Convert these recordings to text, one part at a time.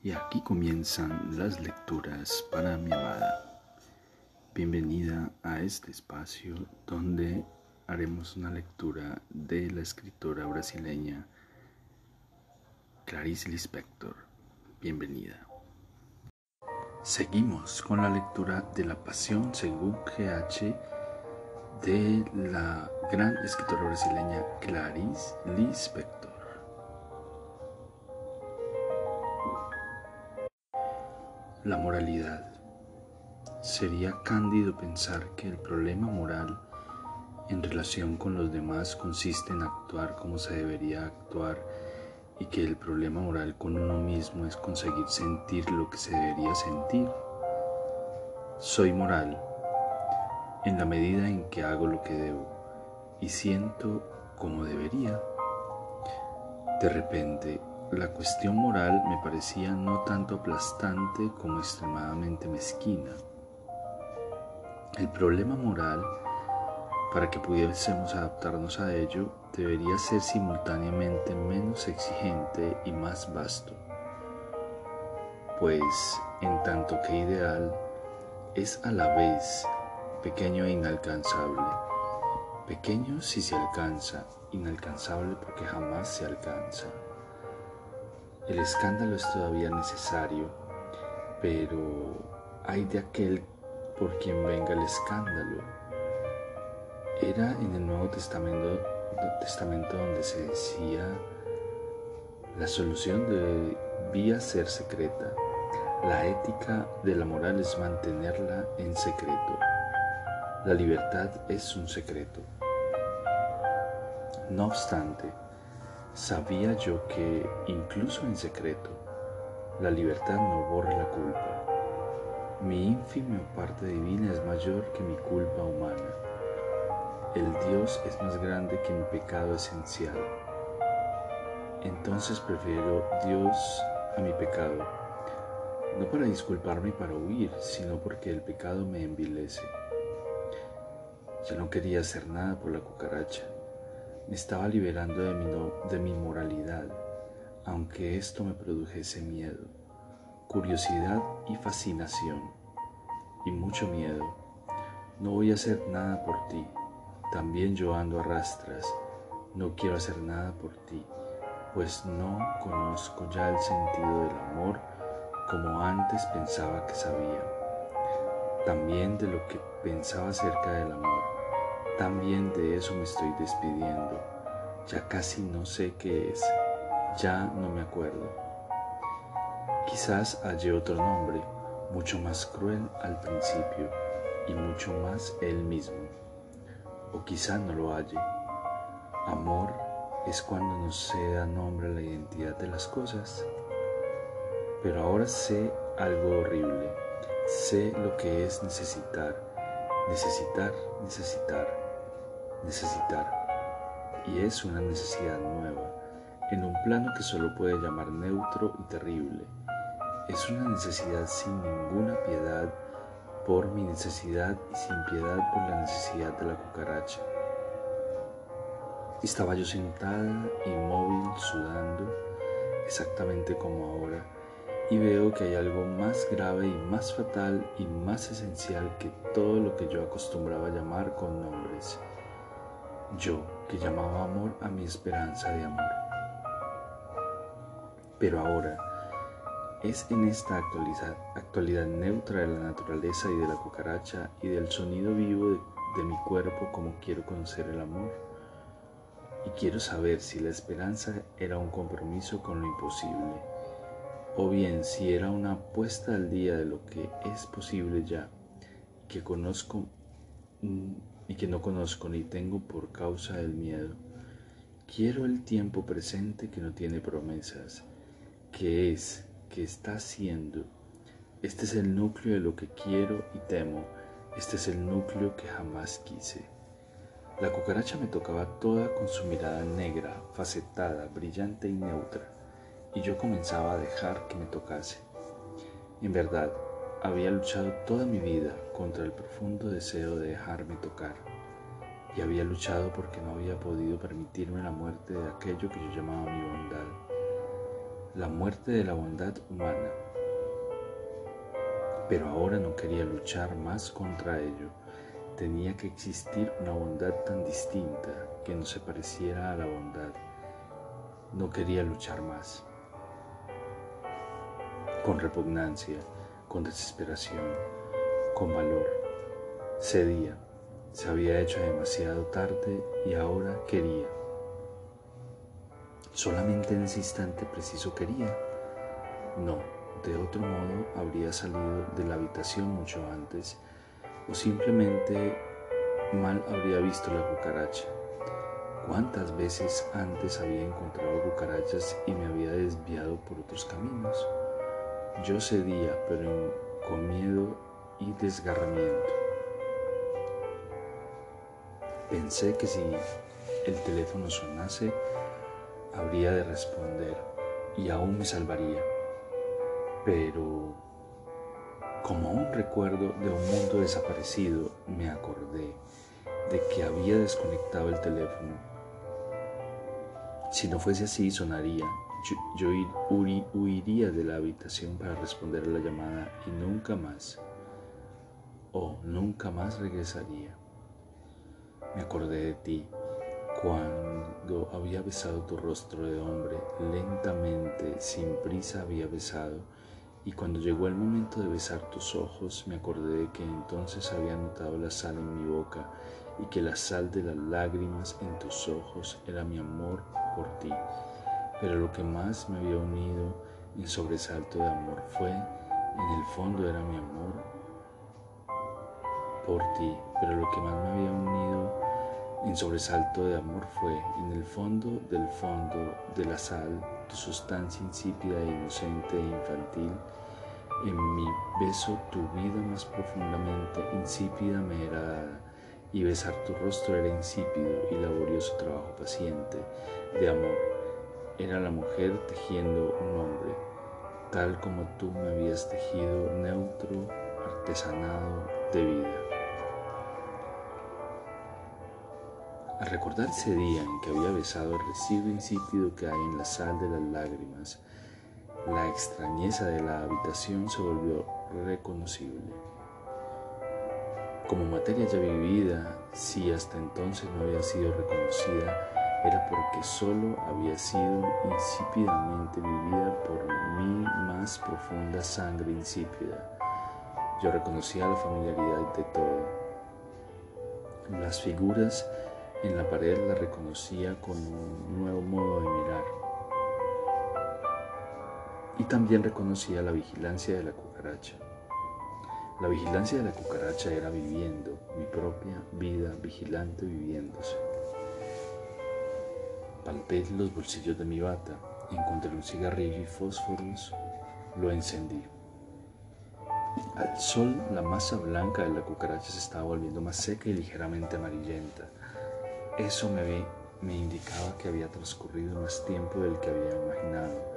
Y aquí comienzan las lecturas para mi amada. Bienvenida a este espacio donde haremos una lectura de la escritora brasileña Clarice Lispector. Bienvenida. Seguimos con la lectura de La Pasión según GH de la gran escritora brasileña Clarice Lispector. La moralidad. Sería cándido pensar que el problema moral en relación con los demás consiste en actuar como se debería actuar y que el problema moral con uno mismo es conseguir sentir lo que se debería sentir. Soy moral en la medida en que hago lo que debo y siento como debería. De repente la cuestión moral me parecía no tanto aplastante como extremadamente mezquina. El problema moral, para que pudiésemos adaptarnos a ello, debería ser simultáneamente menos exigente y más vasto, pues en tanto que ideal es a la vez pequeño e inalcanzable. Pequeño si se alcanza, inalcanzable porque jamás se alcanza. El escándalo es todavía necesario, pero hay de aquel por quien venga el escándalo. Era en el Nuevo Testamento, Testamento donde se decía la solución debía ser secreta. La ética de la moral es mantenerla en secreto. La libertad es un secreto. No obstante, Sabía yo que, incluso en secreto, la libertad no borra la culpa. Mi ínfima parte divina es mayor que mi culpa humana. El Dios es más grande que mi pecado esencial. Entonces prefiero Dios a mi pecado, no para disculparme y para huir, sino porque el pecado me envilece. Yo no quería hacer nada por la cucaracha me estaba liberando de mi, de mi moralidad, aunque esto me produjese miedo, curiosidad y fascinación, y mucho miedo. No voy a hacer nada por ti, también yo ando a rastras, no quiero hacer nada por ti, pues no conozco ya el sentido del amor como antes pensaba que sabía, también de lo que pensaba acerca del amor también de eso me estoy despidiendo. Ya casi no sé qué es. Ya no me acuerdo. Quizás hallé otro nombre, mucho más cruel al principio y mucho más él mismo. O quizá no lo halle. Amor es cuando no se da nombre a la identidad de las cosas. Pero ahora sé algo horrible. Sé lo que es necesitar, necesitar, necesitar necesitar. Y es una necesidad nueva, en un plano que solo puede llamar neutro y terrible. Es una necesidad sin ninguna piedad por mi necesidad y sin piedad por la necesidad de la cucaracha. Estaba yo sentada, inmóvil, sudando, exactamente como ahora, y veo que hay algo más grave y más fatal y más esencial que todo lo que yo acostumbraba llamar con nombres yo que llamaba amor a mi esperanza de amor. Pero ahora es en esta actualidad, neutra de la naturaleza y de la cucaracha y del sonido vivo de, de mi cuerpo como quiero conocer el amor. Y quiero saber si la esperanza era un compromiso con lo imposible, o bien si era una apuesta al día de lo que es posible ya, que conozco y que no conozco ni tengo por causa del miedo. Quiero el tiempo presente que no tiene promesas, que es, que está siendo. Este es el núcleo de lo que quiero y temo. Este es el núcleo que jamás quise. La cucaracha me tocaba toda con su mirada negra, facetada, brillante y neutra, y yo comenzaba a dejar que me tocase. En verdad, había luchado toda mi vida contra el profundo deseo de dejarme tocar y había luchado porque no había podido permitirme la muerte de aquello que yo llamaba mi bondad. la muerte de la bondad humana. Pero ahora no quería luchar más contra ello. Tenía que existir una bondad tan distinta que no se pareciera a la bondad. No quería luchar más. Con repugnancia, con desesperación, con valor. Cedía. Se había hecho demasiado tarde y ahora quería. Solamente en ese instante preciso quería. No, de otro modo habría salido de la habitación mucho antes o simplemente mal habría visto la cucaracha. ¿Cuántas veces antes había encontrado cucarachas y me había desviado por otros caminos? Yo cedía, pero con miedo y desgarramiento. Pensé que si el teléfono sonase, habría de responder y aún me salvaría. Pero como un recuerdo de un mundo desaparecido, me acordé de que había desconectado el teléfono. Si no fuese así, sonaría. Yo, huiría de la habitación para responder a la llamada y nunca más, o nunca más regresaría. Me acordé de ti cuando había besado tu rostro de hombre, lentamente, sin prisa había besado y cuando llegó el momento de besar tus ojos, me acordé de que entonces había notado la sal en mi boca y que la sal de las lágrimas en tus ojos era mi amor por ti. Pero lo que más me había unido en sobresalto de amor fue, en el fondo era mi amor por ti, pero lo que más me había unido en sobresalto de amor fue, en el fondo del fondo de la sal, tu sustancia insípida e inocente e infantil, en mi beso tu vida más profundamente insípida me era dada, y besar tu rostro era insípido y laborioso trabajo paciente de amor. Era la mujer tejiendo un hombre, tal como tú me habías tejido neutro, artesanado de vida. Al recordar ese día en que había besado el residuo insípido que hay en la sal de las lágrimas, la extrañeza de la habitación se volvió reconocible. Como materia ya vivida, si hasta entonces no había sido reconocida, era porque solo había sido insípidamente vivida por mi más profunda sangre insípida. Yo reconocía la familiaridad de todo. Las figuras en la pared las reconocía con un nuevo modo de mirar y también reconocía la vigilancia de la cucaracha. La vigilancia de la cucaracha era viviendo, mi propia vida vigilante viviéndose. Palpé los bolsillos de mi bata, encontré un cigarrillo y fósforos, lo encendí. Al sol, la masa blanca de la cucaracha se estaba volviendo más seca y ligeramente amarillenta. Eso me, me indicaba que había transcurrido más tiempo del que había imaginado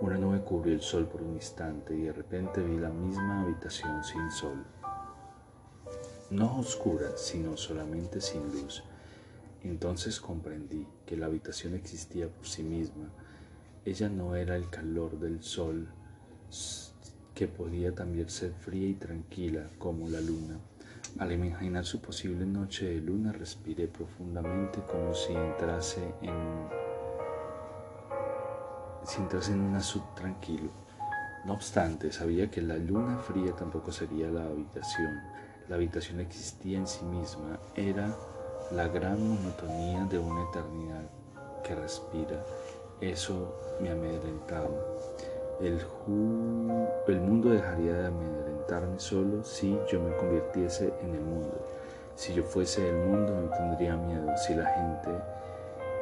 una nube cubrió el sol por un instante y de repente vi la misma habitación sin sol. No oscura, sino solamente sin luz. Entonces comprendí que la habitación existía por sí misma. Ella no era el calor del sol, que podía también ser fría y tranquila como la luna. Al imaginar su posible noche de luna, respiré profundamente como si entrase en sientas en un azul tranquilo. No obstante, sabía que la luna fría tampoco sería la habitación. La habitación existía en sí misma, era la gran monotonía de una eternidad que respira. Eso me amedrentaba. El, el mundo dejaría de amedrentarme solo si yo me convirtiese en el mundo. Si yo fuese el mundo no tendría miedo. Si la gente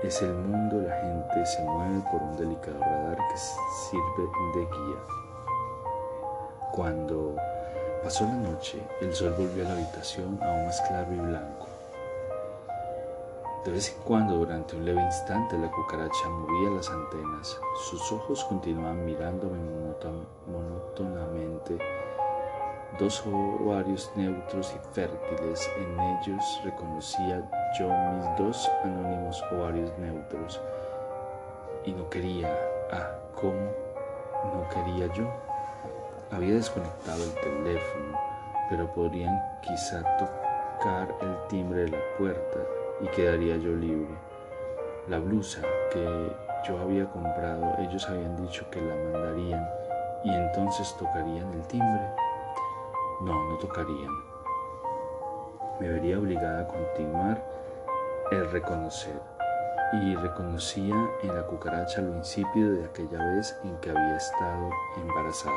es el mundo, la gente se mueve por un delicado radar que sirve de guía. Cuando pasó la noche, el sol volvió a la habitación aún más claro y blanco. De vez en cuando, durante un leve instante, la cucaracha movía las antenas. Sus ojos continuaban mirándome monótonamente dos ovarios neutros y fértiles. En ellos reconocía yo mis dos anónimos ovarios neutros y no quería, ah, ¿Cómo no quería yo? Había desconectado el teléfono, pero podrían quizá tocar el timbre de la puerta y quedaría yo libre. La blusa que yo había comprado, ellos habían dicho que la mandarían y entonces tocarían el timbre. No, no tocarían. Me vería obligada a continuar el reconocer y reconocía en la cucaracha lo insípido de aquella vez en que había estado embarazada.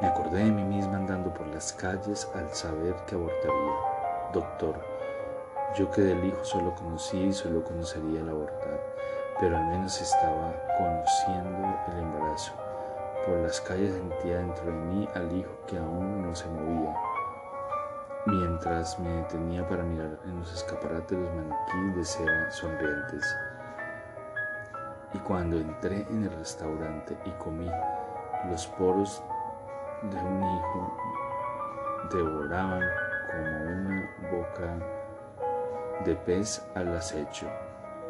Me acordé de mí misma andando por las calles al saber que abortaría. Doctor, yo que del hijo solo conocía y solo conocería el abortar, pero al menos estaba conociendo el embarazo. Por las calles sentía dentro de mí al hijo que aún no se movía. Mientras me detenía para mirar en los escaparates los maniquíes de cera sonrientes. Y cuando entré en el restaurante y comí, los poros de un hijo devoraban como una boca de pez al acecho.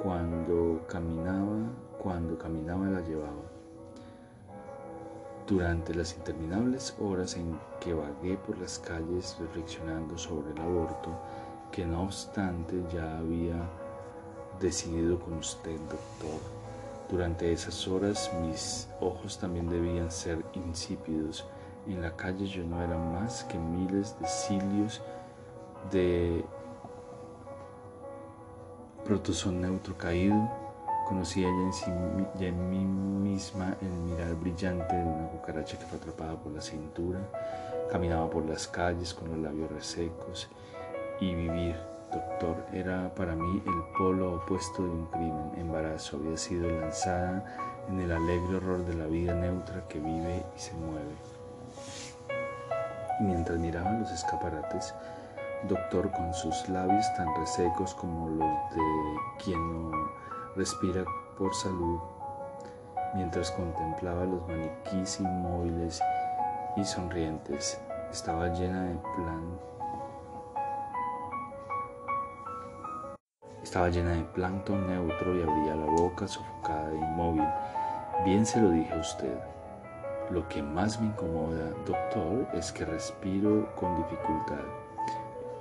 Cuando caminaba, cuando caminaba la llevaba. Durante las interminables horas en que vagué por las calles reflexionando sobre el aborto, que no obstante ya había decidido con usted, doctor. Durante esas horas mis ojos también debían ser insípidos en la calle yo no era más que miles de cilios de protozón neutro caído. Conocía ya en, en mí misma el mirar brillante de una cucaracha que fue atrapada por la cintura. Caminaba por las calles con los labios resecos y vivir, doctor, era para mí el polo opuesto de un crimen. Embarazo había sido lanzada en el alegre horror de la vida neutra que vive y se mueve y mientras miraba los escaparates, doctor con sus labios tan resecos como los de quien no respira por salud, mientras contemplaba los maniquís inmóviles y sonrientes, estaba llena de plan. Estaba llena de plancton neutro y abría la boca sofocada e inmóvil. Bien se lo dije a usted. Lo que más me incomoda, doctor, es que respiro con dificultad.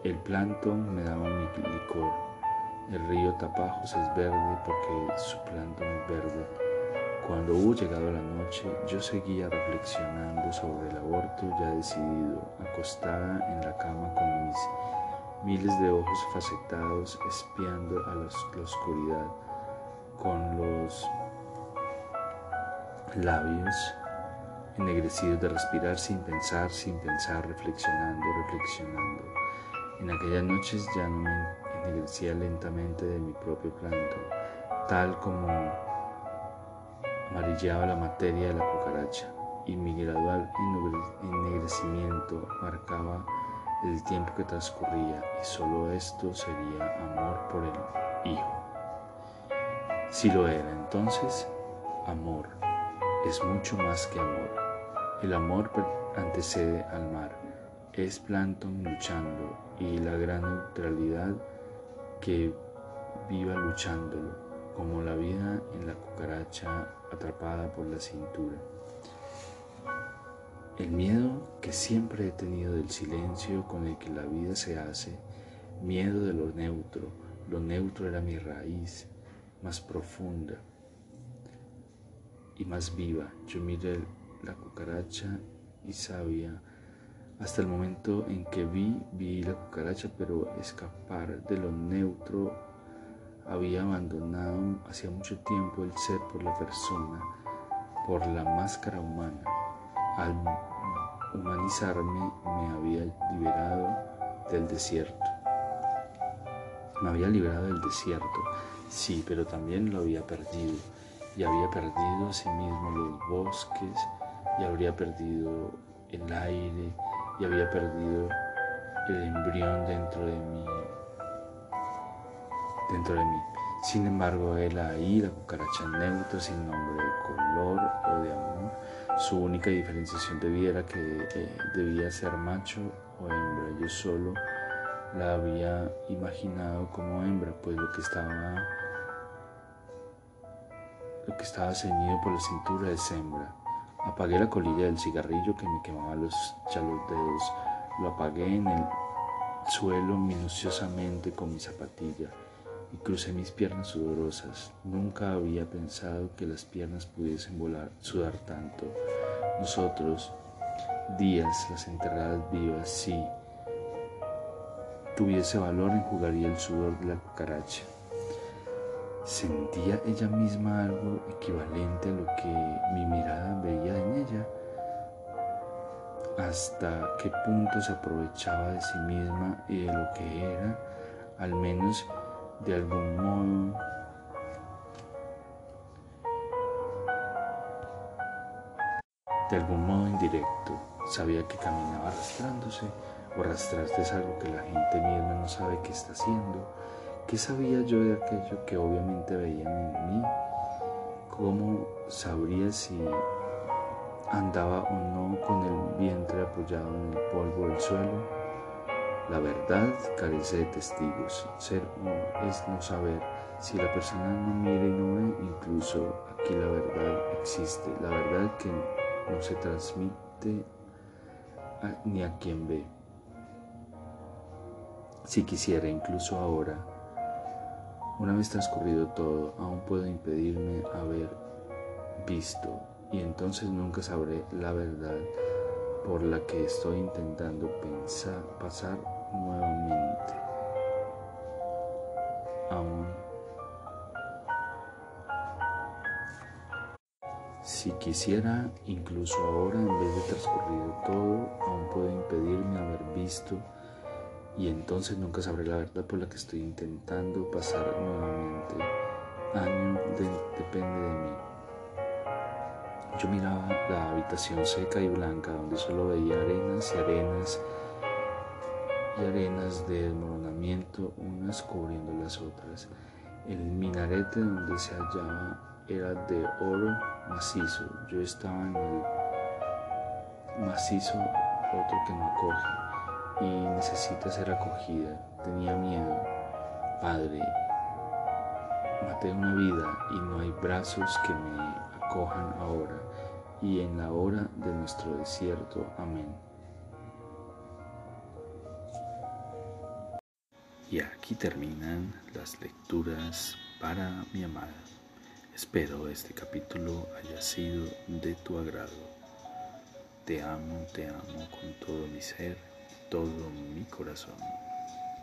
El plancton me daba mi licor. El río Tapajos es verde porque su plancton es verde. Cuando hubo llegado la noche, yo seguía reflexionando sobre el aborto ya decidido, acostada en la cama con mis miles de ojos facetados espiando a la oscuridad, con los labios ennegrecidos de respirar sin pensar, sin pensar, reflexionando, reflexionando. En aquellas noches ya no me ennegrecía lentamente de mi propio planto, tal como amarillaba la materia de la cucaracha, y mi gradual ennegrecimiento marcaba el tiempo que transcurría, y solo esto sería amor por el Hijo. Si lo era, entonces, amor es mucho más que amor. El amor antecede al mar, es plancton luchando y la gran neutralidad que viva luchándolo, como la vida en la cucaracha atrapada por la cintura. El miedo que siempre he tenido del silencio con el que la vida se hace, miedo de lo neutro, lo neutro era mi raíz más profunda y más viva. Yo miré la cucaracha y sabía. Hasta el momento en que vi, vi la cucaracha, pero escapar de lo neutro había abandonado hacía mucho tiempo el ser por la persona, por la máscara humana. Al humanizarme me había liberado del desierto. Me había liberado del desierto, sí, pero también lo había perdido y había perdido a sí mismo los bosques, y habría perdido el aire y había perdido el embrión dentro de mí. Dentro de mí. Sin embargo, él ahí, la cucaracha neutra, sin nombre de color o de amor, su única diferenciación de vida era que eh, debía ser macho o hembra. Yo solo la había imaginado como hembra, pues lo que estaba lo que estaba ceñido por la cintura de hembra. Apagué la colilla del cigarrillo que me quemaba los, chalos dedos. Lo apagué en el suelo minuciosamente con mi zapatilla y crucé mis piernas sudorosas. Nunca había pensado que las piernas pudiesen volar, sudar tanto. Nosotros, días, las enterradas vivas, sí, tuviese valor enjugaría el sudor de la cucaracha. ¿Sentía ella misma algo equivalente a lo que mi mirada veía en ella? ¿Hasta qué punto se aprovechaba de sí misma y de lo que era, al menos de algún modo? De algún modo indirecto, sabía que caminaba arrastrándose o arrastrarse es algo que la gente misma no sabe qué está haciendo ¿Qué sabía yo de aquello que obviamente veían en mí? ¿Cómo sabría si andaba o no con el vientre apoyado en el polvo del suelo? La verdad carece de testigos. Ser o es no saber. Si la persona no mira y no ve, incluso aquí la verdad existe. La verdad que no se transmite ni a quien ve. Si quisiera, incluso ahora, una vez transcurrido todo, aún puedo impedirme haber visto y entonces nunca sabré la verdad por la que estoy intentando pensar, pasar nuevamente. Aún si quisiera, incluso ahora, en vez de transcurrido todo, aún puedo impedirme haber visto y entonces nunca sabré la verdad por la que estoy intentando pasar nuevamente. Año depende de mí. Yo miraba la habitación seca y blanca donde solo veía arenas y arenas y arenas de desmoronamiento unas cubriendo las otras. El minarete donde se hallaba era de oro macizo. Yo estaba en el macizo, otro que no coge y necesita ser acogida. Tenía miedo. Padre, maté una vida y no hay brazos que me acojan ahora y en la hora de nuestro desierto. Amén. Y aquí terminan las lecturas para mi amada. Espero este capítulo haya sido de tu agrado. Te amo, te amo con todo mi ser todo mi corazón.